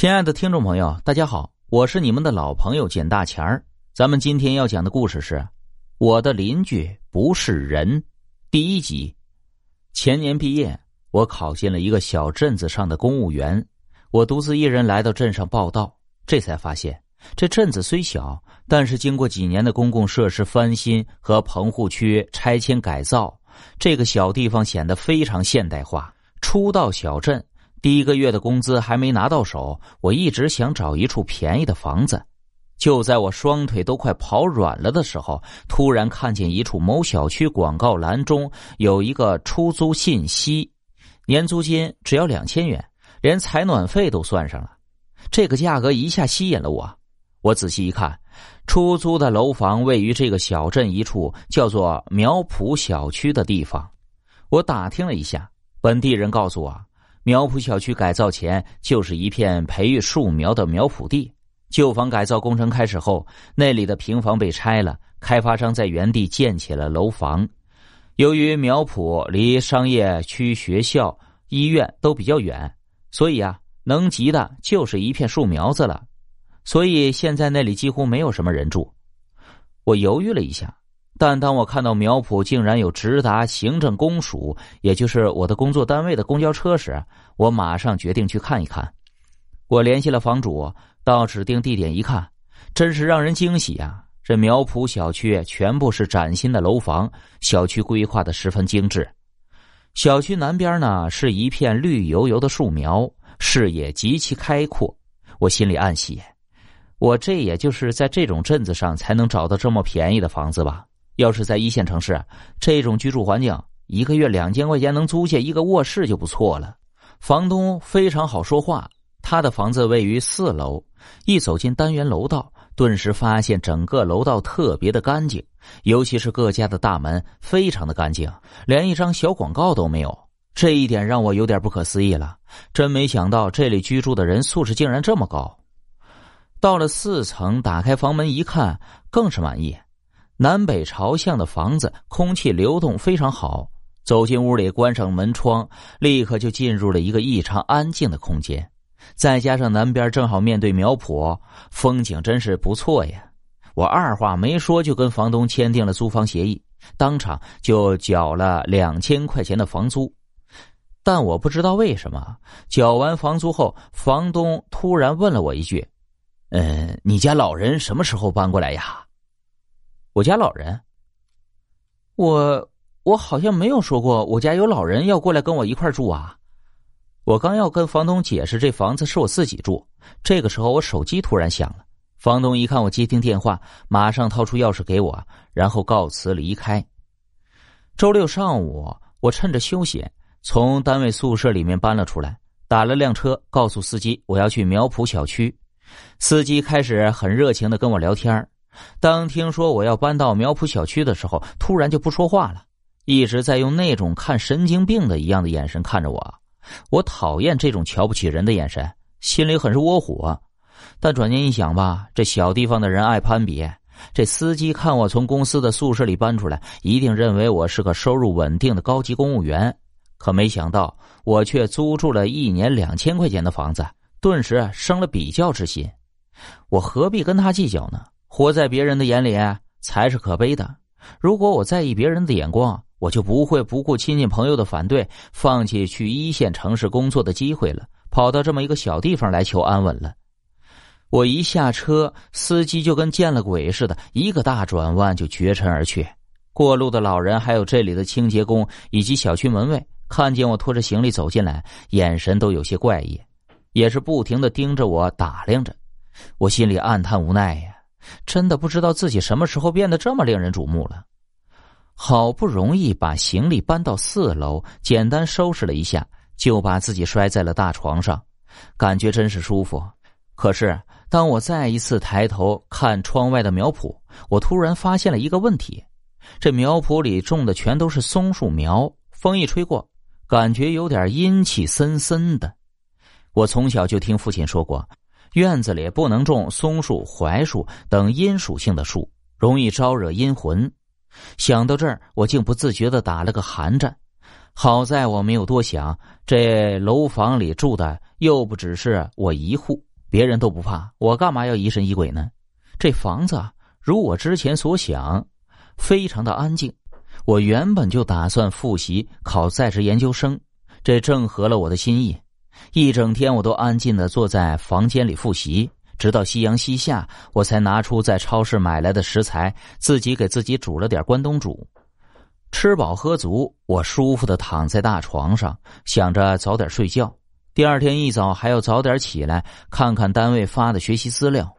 亲爱的听众朋友，大家好，我是你们的老朋友简大钱儿。咱们今天要讲的故事是《我的邻居不是人》第一集。前年毕业，我考进了一个小镇子上的公务员。我独自一人来到镇上报道，这才发现这镇子虽小，但是经过几年的公共设施翻新和棚户区拆迁改造，这个小地方显得非常现代化。初到小镇。第一个月的工资还没拿到手，我一直想找一处便宜的房子。就在我双腿都快跑软了的时候，突然看见一处某小区广告栏中有一个出租信息，年租金只要两千元，连采暖费都算上了。这个价格一下吸引了我。我仔细一看，出租的楼房位于这个小镇一处叫做苗圃小区的地方。我打听了一下，本地人告诉我。苗圃小区改造前就是一片培育树苗的苗圃地，旧房改造工程开始后，那里的平房被拆了，开发商在原地建起了楼房。由于苗圃离商业区、学校、医院都比较远，所以啊，能及的就是一片树苗子了。所以现在那里几乎没有什么人住。我犹豫了一下。但当我看到苗圃竟然有直达行政公署，也就是我的工作单位的公交车时，我马上决定去看一看。我联系了房主，到指定地点一看，真是让人惊喜啊！这苗圃小区全部是崭新的楼房，小区规划的十分精致。小区南边呢是一片绿油油的树苗，视野极其开阔。我心里暗喜，我这也就是在这种镇子上才能找到这么便宜的房子吧。要是在一线城市，这种居住环境，一个月两千块钱能租下一个卧室就不错了。房东非常好说话，他的房子位于四楼，一走进单元楼道，顿时发现整个楼道特别的干净，尤其是各家的大门非常的干净，连一张小广告都没有。这一点让我有点不可思议了，真没想到这里居住的人素质竟然这么高。到了四层，打开房门一看，更是满意。南北朝向的房子，空气流动非常好。走进屋里，关上门窗，立刻就进入了一个异常安静的空间。再加上南边正好面对苗圃，风景真是不错呀！我二话没说就跟房东签订了租房协议，当场就缴了两千块钱的房租。但我不知道为什么，缴完房租后，房东突然问了我一句：“嗯，你家老人什么时候搬过来呀？”我家老人，我我好像没有说过我家有老人要过来跟我一块住啊！我刚要跟房东解释这房子是我自己住，这个时候我手机突然响了。房东一看我接听电话，马上掏出钥匙给我，然后告辞离开。周六上午，我趁着休息从单位宿舍里面搬了出来，打了辆车，告诉司机我要去苗圃小区。司机开始很热情的跟我聊天当听说我要搬到苗圃小区的时候，突然就不说话了，一直在用那种看神经病的一样的眼神看着我。我讨厌这种瞧不起人的眼神，心里很是窝火。但转念一想吧，这小地方的人爱攀比，这司机看我从公司的宿舍里搬出来，一定认为我是个收入稳定的高级公务员。可没想到，我却租住了一年两千块钱的房子，顿时生了比较之心。我何必跟他计较呢？活在别人的眼里才是可悲的。如果我在意别人的眼光，我就不会不顾亲戚朋友的反对，放弃去一线城市工作的机会了，跑到这么一个小地方来求安稳了。我一下车，司机就跟见了鬼似的，一个大转弯就绝尘而去。过路的老人，还有这里的清洁工以及小区门卫，看见我拖着行李走进来，眼神都有些怪异，也是不停的盯着我打量着。我心里暗叹无奈呀。真的不知道自己什么时候变得这么令人瞩目了。好不容易把行李搬到四楼，简单收拾了一下，就把自己摔在了大床上，感觉真是舒服。可是当我再一次抬头看窗外的苗圃，我突然发现了一个问题：这苗圃里种的全都是松树苗，风一吹过，感觉有点阴气森森的。我从小就听父亲说过。院子里不能种松树、槐树等阴属性的树，容易招惹阴魂。想到这儿，我竟不自觉的打了个寒战。好在我没有多想，这楼房里住的又不只是我一户，别人都不怕，我干嘛要疑神疑鬼呢？这房子如我之前所想，非常的安静。我原本就打算复习考在职研究生，这正合了我的心意。一整天我都安静的坐在房间里复习，直到夕阳西下，我才拿出在超市买来的食材，自己给自己煮了点关东煮。吃饱喝足，我舒服的躺在大床上，想着早点睡觉。第二天一早还要早点起来，看看单位发的学习资料。